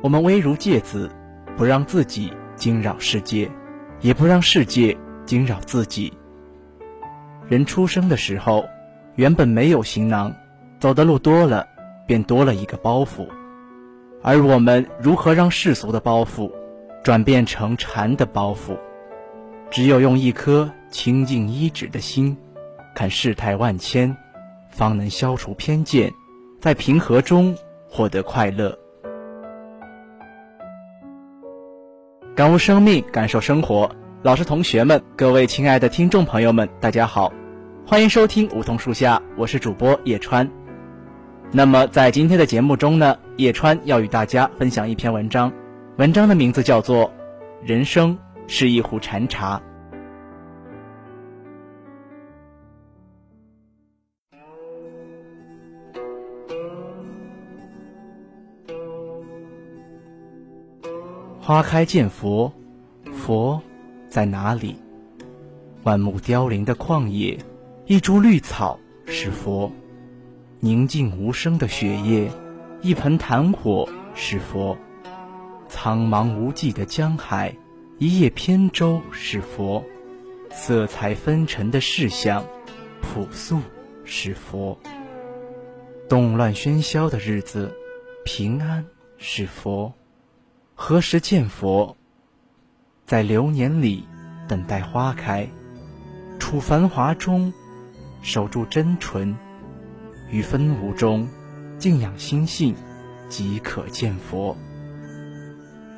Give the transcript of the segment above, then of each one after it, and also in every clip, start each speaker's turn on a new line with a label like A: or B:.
A: 我们危如芥子，不让自己惊扰世界，也不让世界惊扰自己。人出生的时候，原本没有行囊，走的路多了，便多了一个包袱。而我们如何让世俗的包袱转变成禅的包袱？只有用一颗清净一指的心，看世态万千，方能消除偏见，在平和中获得快乐。感悟生命，感受生活。老师、同学们，各位亲爱的听众朋友们，大家好，欢迎收听梧桐树下，我是主播叶川。那么在今天的节目中呢，叶川要与大家分享一篇文章，文章的名字叫做《人生是一壶禅茶》。花开见佛，佛在哪里？万木凋零的旷野，一株绿草是佛；宁静无声的雪夜，一盆檀火是佛；苍茫无际的江海，一叶扁舟是佛；色彩纷陈的世相，朴素是佛；动乱喧嚣的日子，平安是佛。何时见佛？在流年里等待花开，处繁华中守住真纯，于纷芜中静养心性，即可见佛。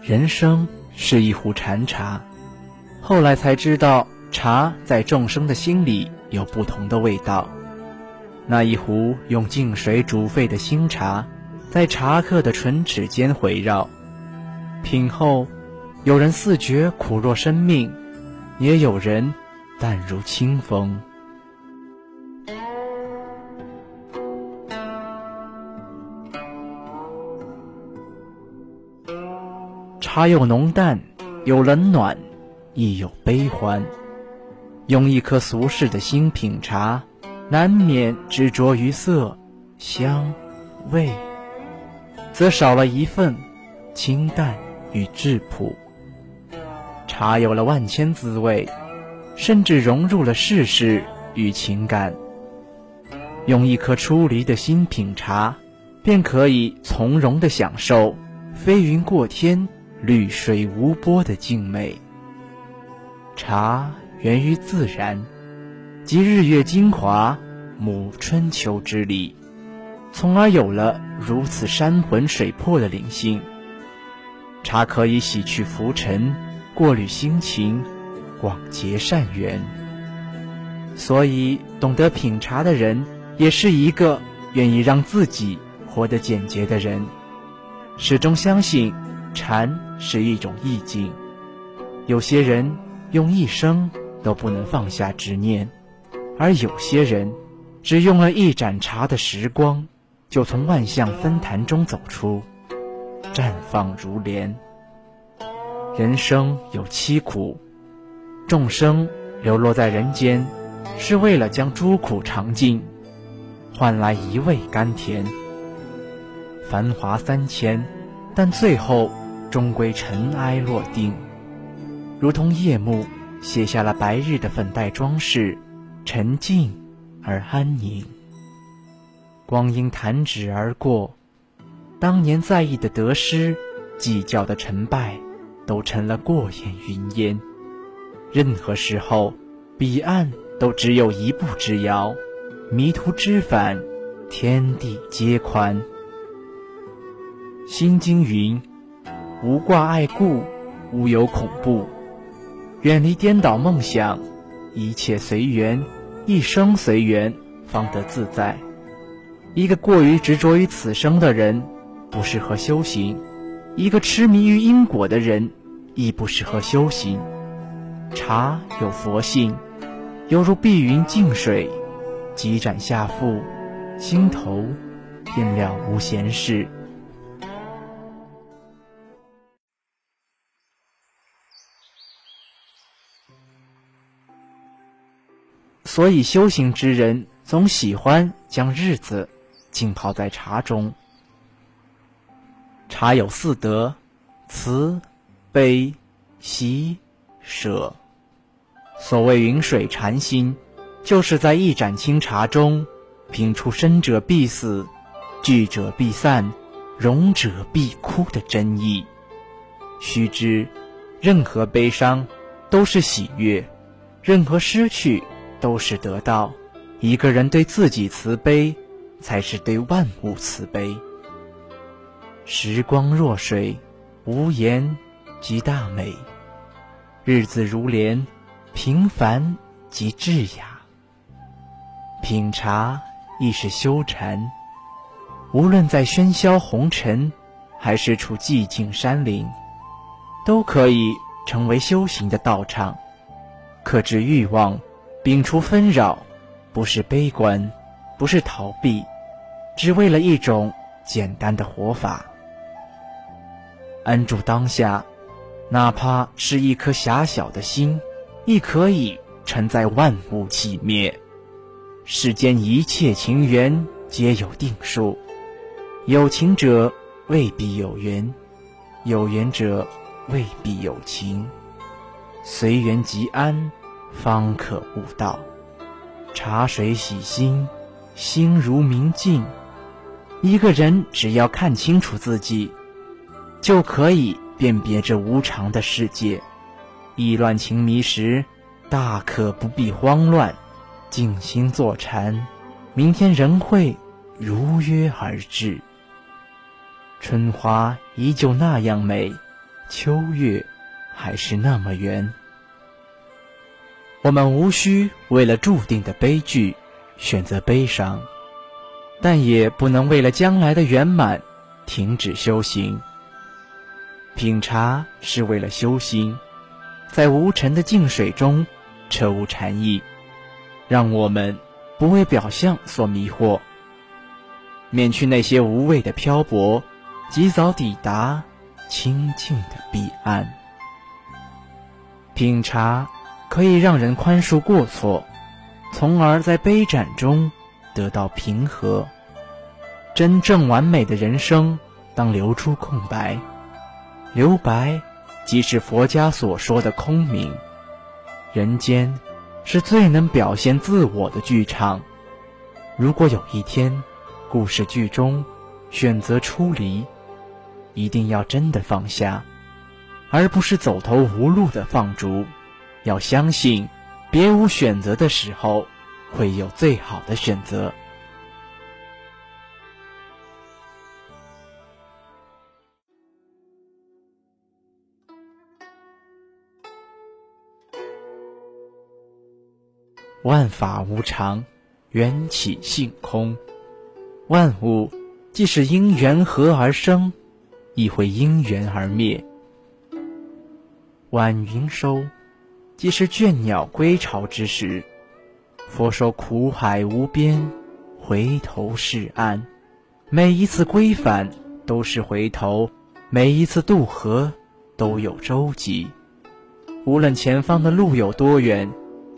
A: 人生是一壶禅茶，后来才知道，茶在众生的心里有不同的味道。那一壶用净水煮沸的新茶，在茶客的唇齿间回绕。品后，有人似觉苦若生命，也有人淡如清风。茶有浓淡，有冷暖，亦有悲欢。用一颗俗世的心品茶，难免执着于色、香、味，则少了一份清淡。与质朴，茶有了万千滋味，甚至融入了世事与情感。用一颗出离的心品茶，便可以从容的享受飞云过天、绿水无波的静美。茶源于自然，集日月精华、沐春秋之力，从而有了如此山魂水魄的灵性。茶可以洗去浮尘，过滤心情，广结善缘。所以，懂得品茶的人，也是一个愿意让自己活得简洁的人。始终相信，禅是一种意境。有些人用一生都不能放下执念，而有些人，只用了一盏茶的时光，就从万象纷坛中走出。绽放如莲。人生有七苦，众生流落在人间，是为了将诸苦尝尽，换来一味甘甜。繁华三千，但最后终归尘埃落定，如同夜幕卸下了白日的粉黛装饰，沉静而安宁。光阴弹指而过。当年在意的得失，计较的成败，都成了过眼云烟。任何时候，彼岸都只有一步之遥，迷途知返，天地皆宽。心经云：无挂碍故，无有恐怖。远离颠倒梦想，一切随缘，一生随缘，方得自在。一个过于执着于此生的人，不适合修行；一个痴迷于因果的人，亦不适合修行。茶有佛性，犹如碧云净水，几盏下腹，心头便了无闲事。所以，修行之人总喜欢将日子浸泡在茶中。茶有四德：慈、悲、喜、舍。所谓云水禅心，就是在一盏清茶中品出生者必死、聚者必散、荣者必枯的真意。须知，任何悲伤都是喜悦，任何失去。都是得到，一个人对自己慈悲，才是对万物慈悲。时光若水，无言即大美；日子如莲，平凡即智雅。品茶亦是修禅，无论在喧嚣红尘，还是处寂静山林，都可以成为修行的道场。克制欲望。摒除纷扰，不是悲观，不是逃避，只为了一种简单的活法。安住当下，哪怕是一颗狭小的心，亦可以承载万物寂灭。世间一切情缘皆有定数，有情者未必有缘，有缘者未必有情，随缘即安。方可悟道，茶水洗心，心如明镜。一个人只要看清楚自己，就可以辨别这无常的世界。意乱情迷时，大可不必慌乱，静心坐禅，明天仍会如约而至。春花依旧那样美，秋月还是那么圆。我们无需为了注定的悲剧选择悲伤，但也不能为了将来的圆满停止修行。品茶是为了修心，在无尘的净水中彻悟禅意，让我们不为表象所迷惑，免去那些无谓的漂泊，及早抵达清净的彼岸。品茶。可以让人宽恕过错，从而在悲斩中得到平和。真正完美的人生，当留出空白。留白，即是佛家所说的空明。人间是最能表现自我的剧场。如果有一天，故事剧中选择出离，一定要真的放下，而不是走投无路的放逐。要相信，别无选择的时候，会有最好的选择。万法无常，缘起性空，万物既是因缘合而生，亦会因缘而灭。晚云收。即是倦鸟归巢之时，佛说苦海无边，回头是岸。每一次归返都是回头，每一次渡河都有舟楫。无论前方的路有多远，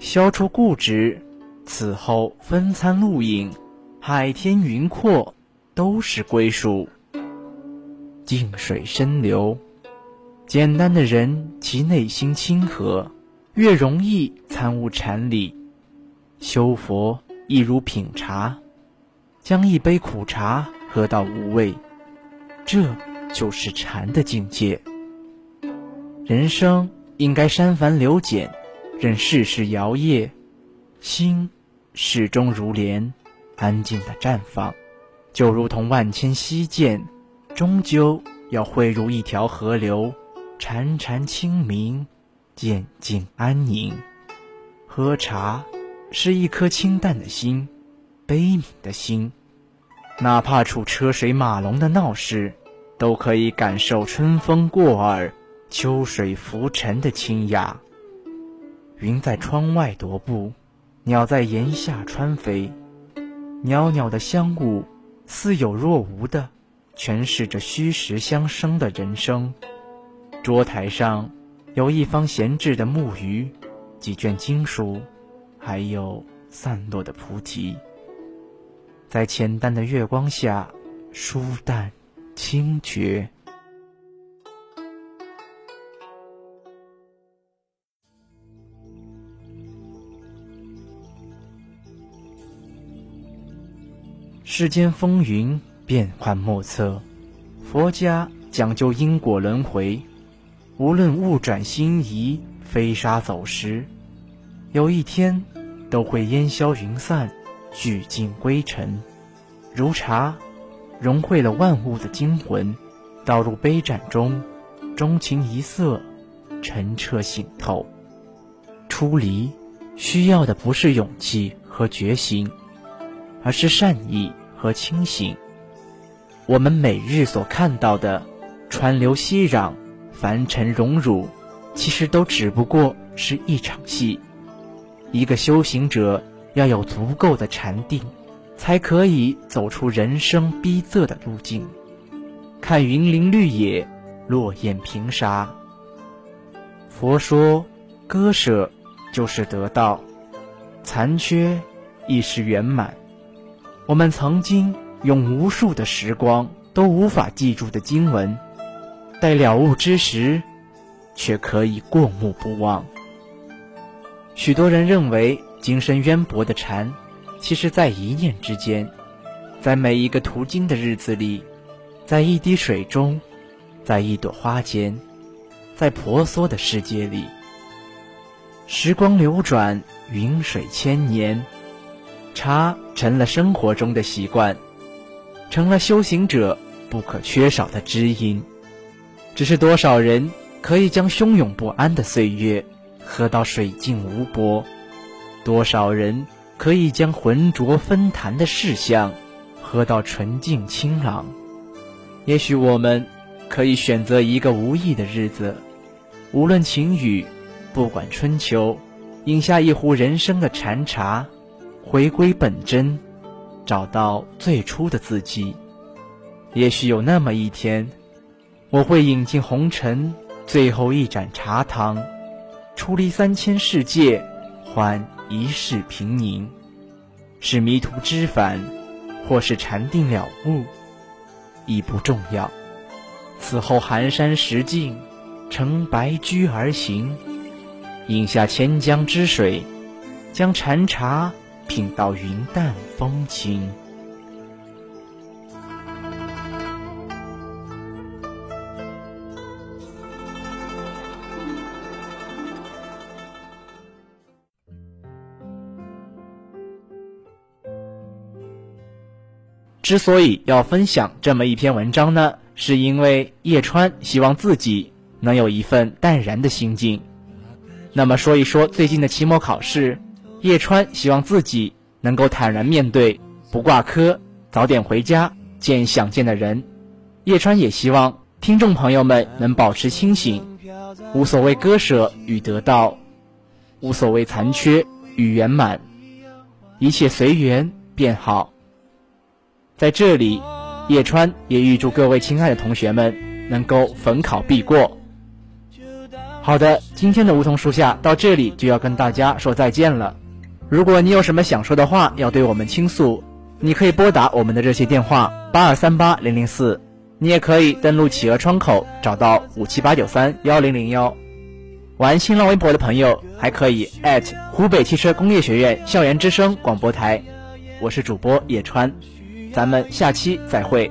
A: 消除固执，此后分餐露营，海天云阔，都是归属。静水深流，简单的人其内心清和。越容易参悟禅理，修佛亦如品茶，将一杯苦茶喝到无味，这就是禅的境界。人生应该删繁留简，任世事摇曳，心始终如莲，安静的绽放，就如同万千溪涧，终究要汇入一条河流，潺潺清明，渐静安宁。喝茶是一颗清淡的心，悲悯的心，哪怕处车水马龙的闹市，都可以感受春风过耳。秋水浮沉的清雅，云在窗外踱步，鸟在檐下穿飞，袅袅的香雾似有若无的诠释着虚实相生的人生。桌台上有一方闲置的木鱼，几卷经书，还有散落的菩提，在浅淡的月光下，舒淡清绝。世间风云变幻莫测，佛家讲究因果轮回。无论物转星移、飞沙走石，有一天都会烟消云散、聚尽归尘。如茶，融汇了万物的精魂，倒入杯盏中，钟情一色，澄澈醒透。出离需要的不是勇气和决心，而是善意。和清醒，我们每日所看到的川流熙攘、凡尘荣辱，其实都只不过是一场戏。一个修行者要有足够的禅定，才可以走出人生逼仄的路径。看云林绿野，落雁平沙。佛说，割舍就是得到，残缺亦是圆满。我们曾经用无数的时光都无法记住的经文，待了悟之时，却可以过目不忘。许多人认为精深渊博的禅，其实在一念之间，在每一个途经的日子里，在一滴水中，在一朵花间，在婆娑的世界里。时光流转，云水千年。茶成了生活中的习惯，成了修行者不可缺少的知音。只是多少人可以将汹涌不安的岁月喝到水静无波？多少人可以将浑浊纷谈的世相喝到纯净清朗？也许我们可以选择一个无意的日子，无论晴雨，不管春秋，饮下一壶人生的禅茶。回归本真，找到最初的自己。也许有那么一天，我会饮尽红尘最后一盏茶汤，出离三千世界，换一世平宁。是迷途知返，或是禅定了悟，已不重要。此后寒山石径，乘白驹而行，饮下千江之水，将禅茶。品到云淡风轻。之所以要分享这么一篇文章呢，是因为叶川希望自己能有一份淡然的心境。那么说一说最近的期末考试。叶川希望自己能够坦然面对，不挂科，早点回家见想见的人。叶川也希望听众朋友们能保持清醒，无所谓割舍与得到，无所谓残缺与圆满，一切随缘便好。在这里，叶川也预祝各位亲爱的同学们能够逢考必过。好的，今天的梧桐树下到这里就要跟大家说再见了。如果你有什么想说的话要对我们倾诉，你可以拨打我们的热线电话八二三八零零四，你也可以登录企鹅窗口找到五七八九三幺零零幺。玩新浪微博的朋友还可以湖北汽车工业学院校园之声广播台。我是主播叶川，咱们下期再会。